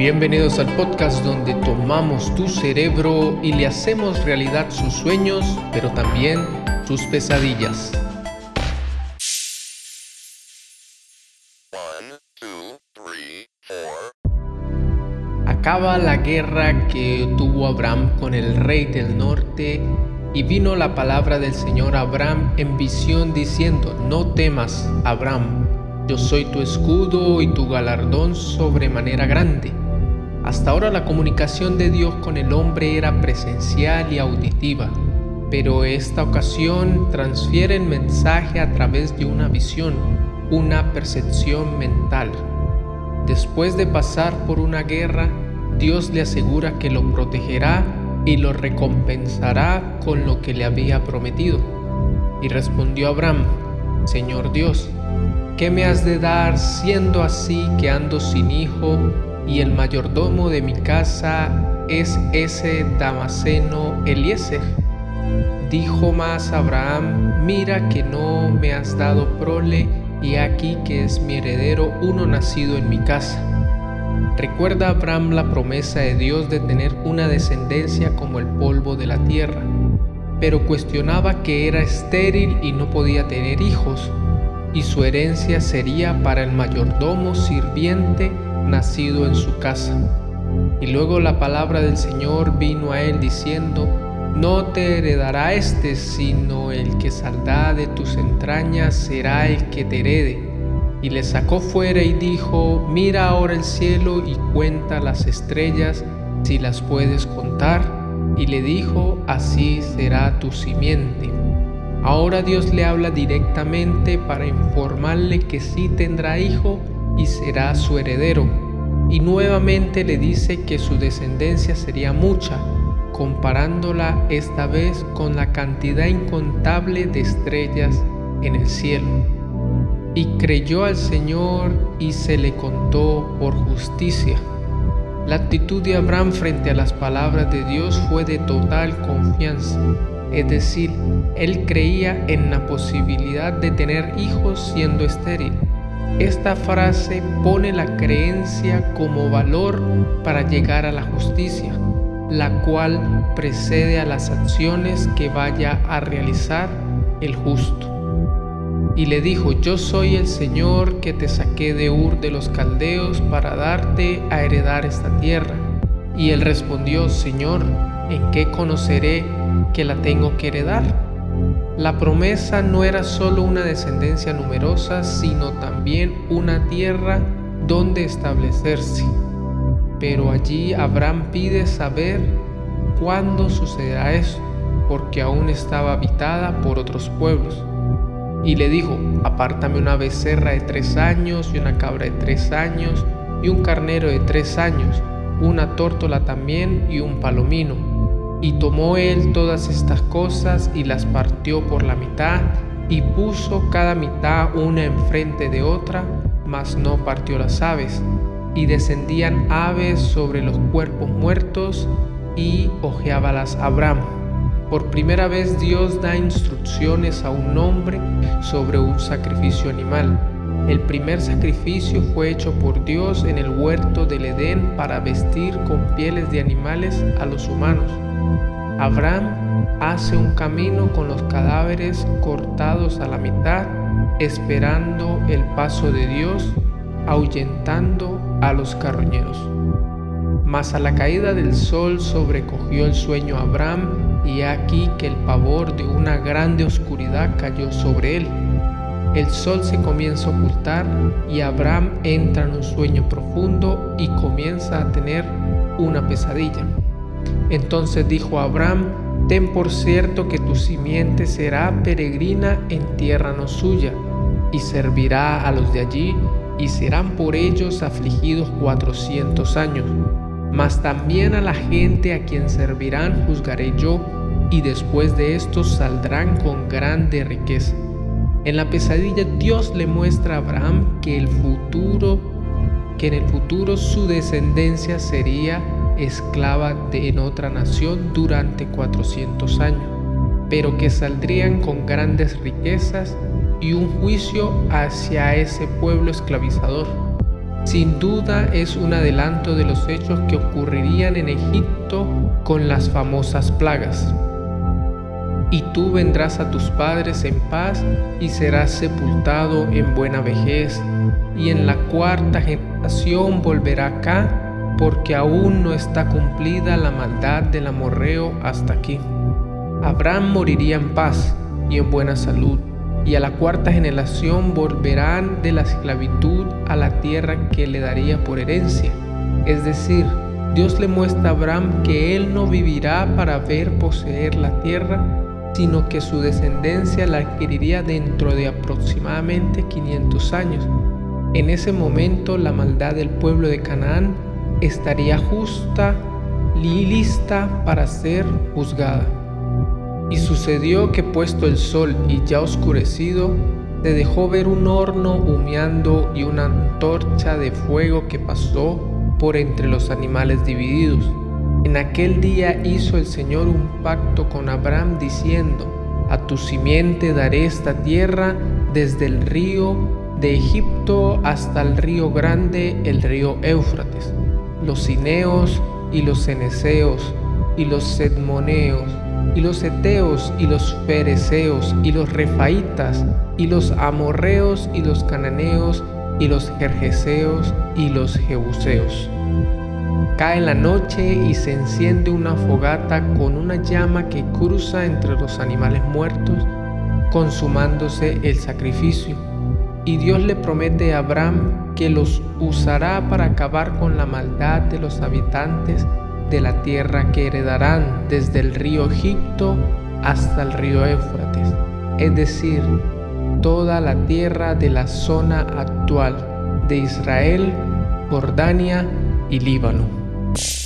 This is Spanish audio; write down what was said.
Bienvenidos al podcast donde tomamos tu cerebro y le hacemos realidad sus sueños, pero también sus pesadillas. Acaba la guerra que tuvo Abraham con el rey del norte y vino la palabra del Señor Abraham en visión diciendo, no temas, Abraham, yo soy tu escudo y tu galardón sobremanera grande. Hasta ahora la comunicación de Dios con el hombre era presencial y auditiva, pero esta ocasión transfiere el mensaje a través de una visión, una percepción mental. Después de pasar por una guerra, Dios le asegura que lo protegerá y lo recompensará con lo que le había prometido. Y respondió Abraham, Señor Dios, ¿qué me has de dar siendo así que ando sin hijo y el mayordomo de mi casa es ese Damaseno Eliezer. Dijo más Abraham, mira que no me has dado prole y aquí que es mi heredero uno nacido en mi casa. Recuerda Abraham la promesa de Dios de tener una descendencia como el polvo de la tierra, pero cuestionaba que era estéril y no podía tener hijos, y su herencia sería para el mayordomo sirviente nacido en su casa. Y luego la palabra del Señor vino a él diciendo, no te heredará este, sino el que saldrá de tus entrañas será el que te herede. Y le sacó fuera y dijo, mira ahora el cielo y cuenta las estrellas, si las puedes contar. Y le dijo, así será tu simiente. Ahora Dios le habla directamente para informarle que sí tendrá hijo y será su heredero. Y nuevamente le dice que su descendencia sería mucha, comparándola esta vez con la cantidad incontable de estrellas en el cielo. Y creyó al Señor y se le contó por justicia. La actitud de Abraham frente a las palabras de Dios fue de total confianza. Es decir, él creía en la posibilidad de tener hijos siendo estéril esta frase pone la creencia como valor para llegar a la justicia, la cual precede a las acciones que vaya a realizar el justo. Y le dijo, yo soy el Señor que te saqué de Ur de los Caldeos para darte a heredar esta tierra. Y él respondió, Señor, ¿en qué conoceré que la tengo que heredar? La promesa no era solo una descendencia numerosa, sino también una tierra donde establecerse. Pero allí Abraham pide saber cuándo sucederá eso, porque aún estaba habitada por otros pueblos. Y le dijo, apártame una becerra de tres años y una cabra de tres años y un carnero de tres años, una tórtola también y un palomino y tomó él todas estas cosas y las partió por la mitad, y puso cada mitad una enfrente de otra, mas no partió las aves. Y descendían aves sobre los cuerpos muertos, y ojeábalas Abraham. Por primera vez Dios da instrucciones a un hombre sobre un sacrificio animal. El primer sacrificio fue hecho por Dios en el huerto del Edén para vestir con pieles de animales a los humanos. Abraham hace un camino con los cadáveres cortados a la mitad, esperando el paso de Dios, ahuyentando a los carroñeros. Mas a la caída del sol sobrecogió el sueño a Abraham y aquí que el pavor de una grande oscuridad cayó sobre él. El sol se comienza a ocultar y Abraham entra en un sueño profundo y comienza a tener una pesadilla. Entonces dijo Abraham, ten por cierto que tu simiente será peregrina en tierra no suya, y servirá a los de allí, y serán por ellos afligidos cuatrocientos años. Mas también a la gente a quien servirán juzgaré yo, y después de esto saldrán con grande riqueza. En la pesadilla Dios le muestra a Abraham que el futuro, que en el futuro su descendencia sería esclava de, en otra nación durante 400 años, pero que saldrían con grandes riquezas y un juicio hacia ese pueblo esclavizador. Sin duda es un adelanto de los hechos que ocurrirían en Egipto con las famosas plagas. Y tú vendrás a tus padres en paz y serás sepultado en buena vejez, y en la cuarta generación volverá acá, porque aún no está cumplida la maldad del amorreo hasta aquí. Abraham moriría en paz y en buena salud y a la cuarta generación volverán de la esclavitud a la tierra que le daría por herencia. Es decir, Dios le muestra a Abraham que él no vivirá para ver poseer la tierra, sino que su descendencia la adquiriría dentro de aproximadamente 500 años. En ese momento la maldad del pueblo de Canaán estaría justa y lista para ser juzgada. Y sucedió que puesto el sol y ya oscurecido, se dejó ver un horno humeando y una antorcha de fuego que pasó por entre los animales divididos. En aquel día hizo el Señor un pacto con Abraham diciendo, a tu simiente daré esta tierra desde el río de Egipto hasta el río grande, el río Éufrates, los cineos y los ceneseos y los sedmoneos y los eteos y los fereceos y los refaitas y los amorreos y los cananeos y los jerjeseos y los jebuseos. Cae la noche y se enciende una fogata con una llama que cruza entre los animales muertos, consumándose el sacrificio. Y Dios le promete a Abraham que los usará para acabar con la maldad de los habitantes de la tierra que heredarán desde el río Egipto hasta el río Éufrates, es decir, toda la tierra de la zona actual de Israel, Jordania i Libanon.